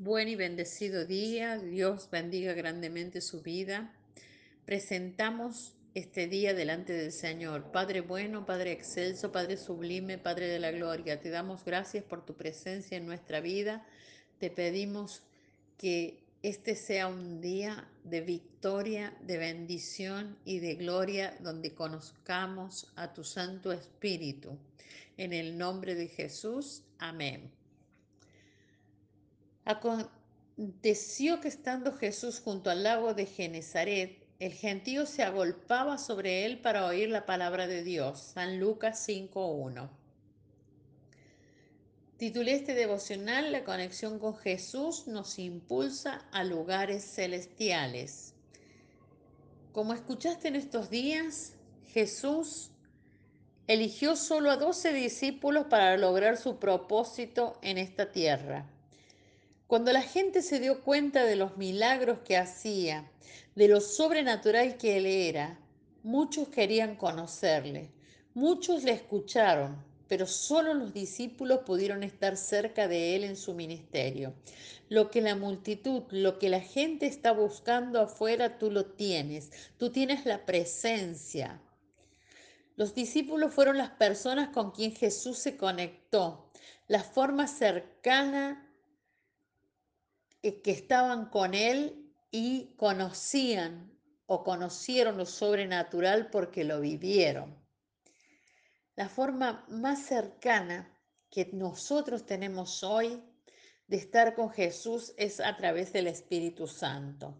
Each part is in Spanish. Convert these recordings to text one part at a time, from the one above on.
Buen y bendecido día, Dios bendiga grandemente su vida. Presentamos este día delante del Señor. Padre bueno, Padre excelso, Padre sublime, Padre de la gloria, te damos gracias por tu presencia en nuestra vida. Te pedimos que este sea un día de victoria, de bendición y de gloria donde conozcamos a tu Santo Espíritu. En el nombre de Jesús, amén. Aconteció que estando Jesús junto al lago de Genezaret, el gentío se agolpaba sobre él para oír la palabra de Dios. San Lucas 5.1. Titulé este devocional La conexión con Jesús nos impulsa a lugares celestiales. Como escuchaste en estos días, Jesús eligió solo a doce discípulos para lograr su propósito en esta tierra. Cuando la gente se dio cuenta de los milagros que hacía, de lo sobrenatural que él era, muchos querían conocerle, muchos le escucharon, pero solo los discípulos pudieron estar cerca de él en su ministerio. Lo que la multitud, lo que la gente está buscando afuera, tú lo tienes, tú tienes la presencia. Los discípulos fueron las personas con quien Jesús se conectó, la forma cercana que estaban con él y conocían o conocieron lo sobrenatural porque lo vivieron. La forma más cercana que nosotros tenemos hoy de estar con Jesús es a través del Espíritu Santo.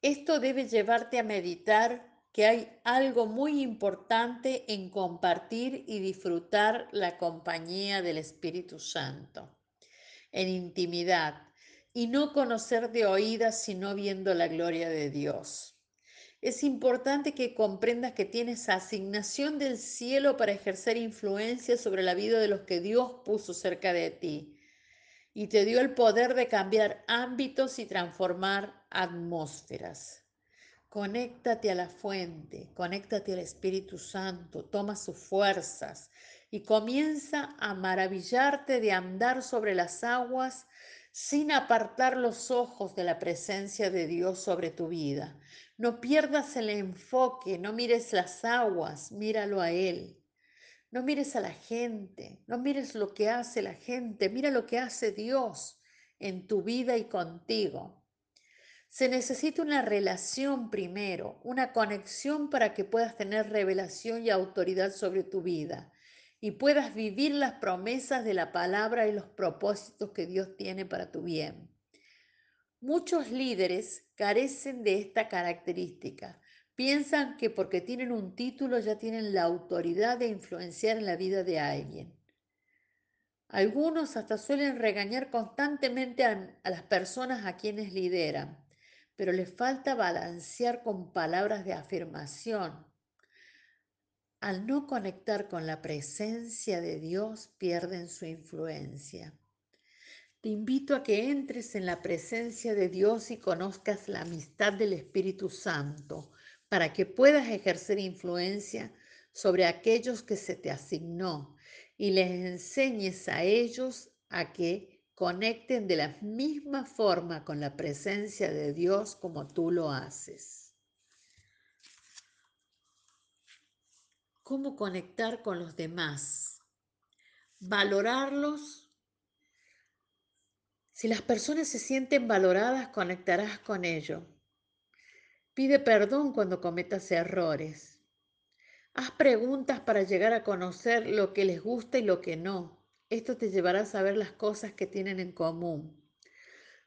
Esto debe llevarte a meditar que hay algo muy importante en compartir y disfrutar la compañía del Espíritu Santo, en intimidad, y no conocer de oídas sino viendo la gloria de Dios. Es importante que comprendas que tienes asignación del cielo para ejercer influencia sobre la vida de los que Dios puso cerca de ti y te dio el poder de cambiar ámbitos y transformar atmósferas. Conéctate a la fuente, conéctate al Espíritu Santo, toma sus fuerzas y comienza a maravillarte de andar sobre las aguas sin apartar los ojos de la presencia de Dios sobre tu vida. No pierdas el enfoque, no mires las aguas, míralo a Él. No mires a la gente, no mires lo que hace la gente, mira lo que hace Dios en tu vida y contigo. Se necesita una relación primero, una conexión para que puedas tener revelación y autoridad sobre tu vida y puedas vivir las promesas de la palabra y los propósitos que Dios tiene para tu bien. Muchos líderes carecen de esta característica. Piensan que porque tienen un título ya tienen la autoridad de influenciar en la vida de alguien. Algunos hasta suelen regañar constantemente a, las personas a quienes lideran, pero les falta balancear con palabras de afirmación, al no conectar con la presencia de Dios, pierden su influencia. Te invito a que entres en la presencia de Dios y conozcas la amistad del Espíritu Santo para que puedas ejercer influencia sobre aquellos que se te asignó y les enseñes a ellos a que conecten de la misma forma con la presencia de Dios como tú lo haces. Cómo conectar con los demás, valorarlos. Si las personas se sienten valoradas, conectarás con ellos. Pide perdón cuando cometas errores. Haz preguntas para llegar a conocer lo que les gusta y lo que no. Esto te llevará a saber las cosas que tienen en común.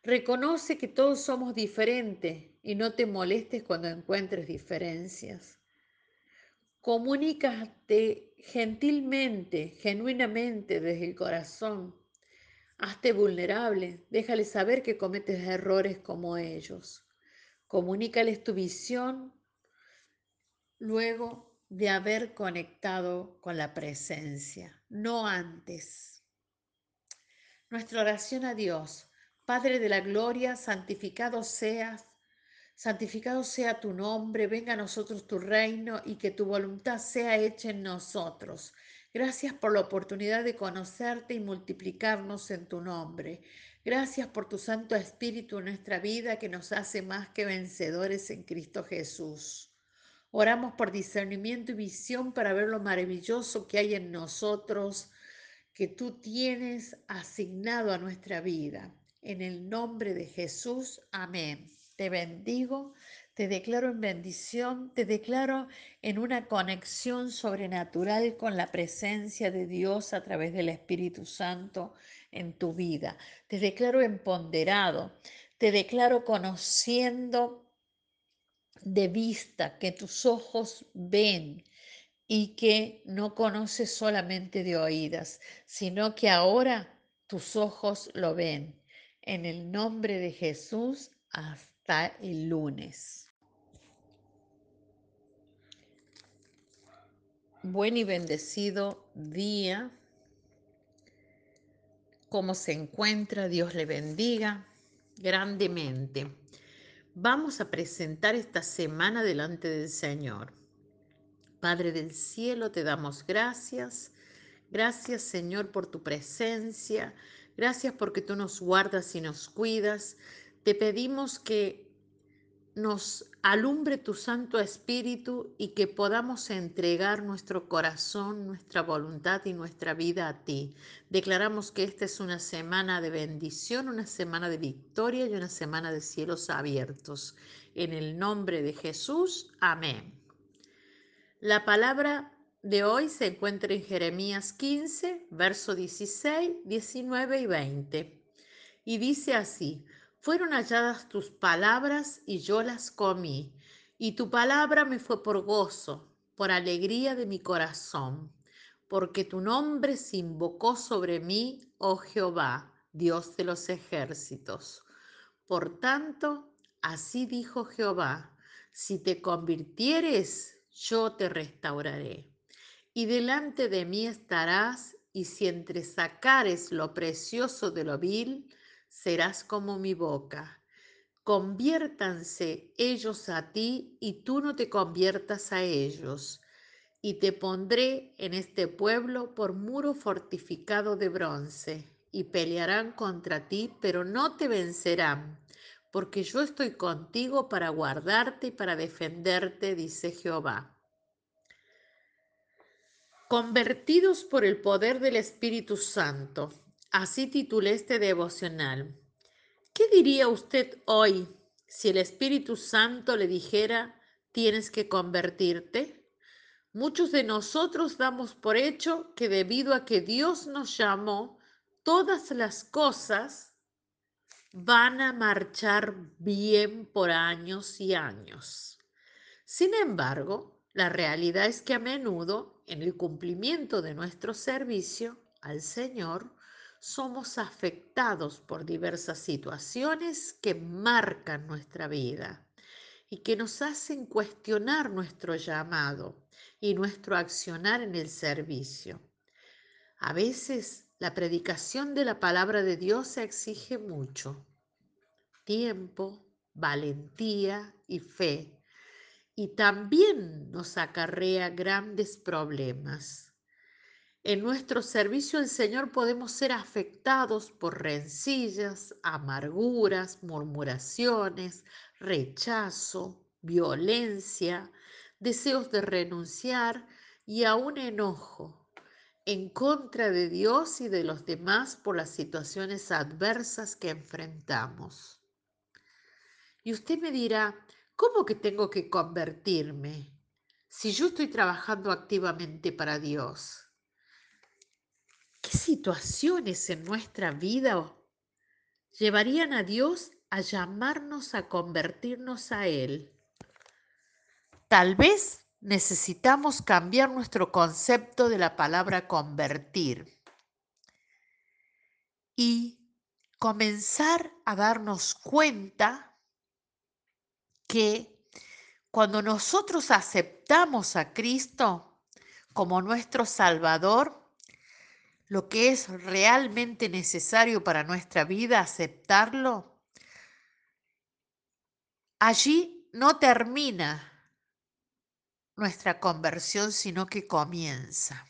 Reconoce que todos somos diferentes y no te molestes cuando encuentres diferencias. Comunícate gentilmente, genuinamente desde el corazón. Hazte vulnerable, déjales saber que cometes errores como ellos. Comunícales tu visión luego de haber conectado con la presencia, no antes. Nuestra oración a Dios, Padre de la Gloria, santificado seas santificado sea tu nombre, venga a nosotros tu reino y que tu voluntad sea hecha en nosotros. Gracias por la oportunidad de conocerte y multiplicarnos en tu nombre. Gracias por tu Santo Espíritu en nuestra vida que nos hace más que vencedores en Cristo Jesús. Oramos por discernimiento y visión para ver lo maravilloso que hay en nosotros, que tú tienes asignado a nuestra vida. En el nombre de Jesús, amén. Te bendigo, te declaro en bendición, te declaro en una conexión sobrenatural con la presencia de Dios a través del Espíritu Santo en tu vida. Te declaro empoderado, te declaro conociendo de vista, que tus ojos ven y que no conoces solamente de oídas, sino que ahora tus ojos lo ven. En el nombre de Jesús, el lunes. Buen y bendecido día cómo se encuentra, Dios le bendiga grandemente. Vamos a presentar esta semana delante del Señor. Padre del cielo, te damos gracias. Gracias Señor por tu presencia. Gracias porque tú nos guardas y nos cuidas. Te pedimos que nos alumbre tu Santo Espíritu y que podamos entregar nuestro corazón, nuestra voluntad y nuestra vida a ti. Declaramos que esta es una semana de bendición, una semana de victoria y una semana de cielos abiertos. En el nombre de Jesús, amén. La palabra de hoy se encuentra en Jeremías 15, verso 16, 19 y 20. Y dice así, fueron halladas tus palabras y yo las comí, y tu palabra me fue por gozo, por alegría de mi corazón, porque tu nombre se invocó sobre mí, oh Jehová, Dios de los ejércitos. Por tanto, así dijo Jehová, si te convirtieres, yo te restauraré. Y delante de mí estarás, y si entresacares lo precioso de lo vil, serás como mi boca. Conviértanse ellos a ti y tú no te conviertas a ellos. Y te pondré en este pueblo por muro fortificado de bronce, y pelearán contra ti, pero no te vencerán, porque yo estoy contigo para guardarte y para defenderte, dice Jehová. Convertidos por el poder del Espíritu Santo Así titulé este devocional. ¿Qué diría usted hoy si el Espíritu Santo le dijera, tienes que convertirte? Muchos de nosotros damos por hecho que debido a que Dios nos llamó, todas las cosas van a marchar bien por años y años. Sin embargo, la realidad es que a menudo, en el cumplimiento de nuestro servicio al Señor, somos afectados por diversas situaciones que marcan nuestra vida y que nos hacen cuestionar nuestro llamado y nuestro accionar en el servicio. A veces la predicación de la palabra de Dios exige mucho tiempo, valentía y fe, y también nos acarrea grandes problemas. En nuestro servicio al Señor podemos ser afectados por rencillas, amarguras, murmuraciones, rechazo, violencia, deseos de renunciar y aún enojo en contra de Dios y de los demás por las situaciones adversas que enfrentamos. Y usted me dirá, ¿cómo que tengo que convertirme si yo estoy trabajando activamente para Dios? ¿Qué situaciones en nuestra vida llevarían a Dios a llamarnos a convertirnos a Él? Tal vez necesitamos cambiar nuestro concepto de la palabra convertir y comenzar a darnos cuenta que cuando nosotros aceptamos a Cristo como nuestro Salvador, lo que es realmente necesario para nuestra vida, aceptarlo, allí no termina nuestra conversión, sino que comienza.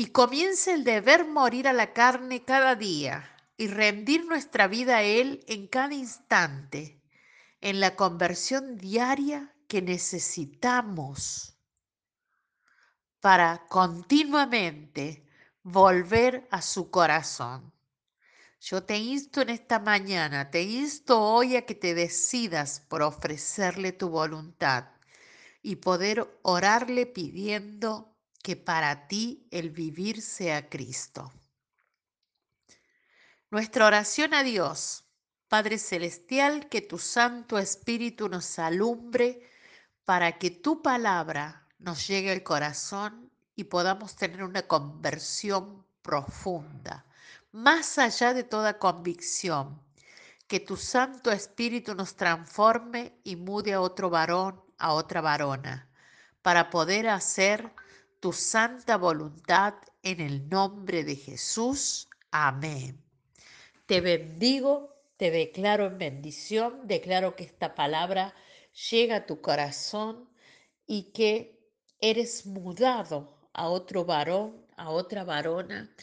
y comience el deber morir a la carne cada día y rendir nuestra vida a Él en cada instante, en la conversión diaria que necesitamos para continuamente volver a su corazón. Yo te insto en esta mañana, te insto hoy a que te decidas por ofrecerle tu voluntad y poder orarle pidiendo que para ti el vivir sea Cristo. Nuestra oración a Dios, Padre Celestial, que tu Santo Espíritu nos alumbre para que tu palabra nos llegue al corazón y podamos tener una conversión profunda, más allá de toda convicción. Que tu Santo Espíritu nos transforme y mude a otro varón, a otra varona, para poder hacer tu santa voluntad en el nombre de Jesús. Amén. Te bendigo, te declaro en bendición, declaro que esta palabra llega a tu corazón y que eres mudado a otro varón, a otra varona,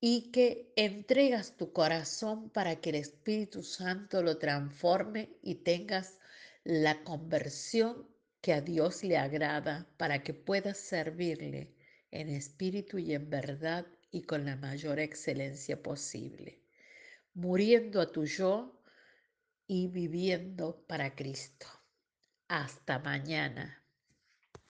y que entregas tu corazón para que el Espíritu Santo lo transforme y tengas la conversión que a Dios le agrada para que puedas servirle en espíritu y en verdad y con la mayor excelencia posible, muriendo a tu yo y viviendo para Cristo. Hasta mañana.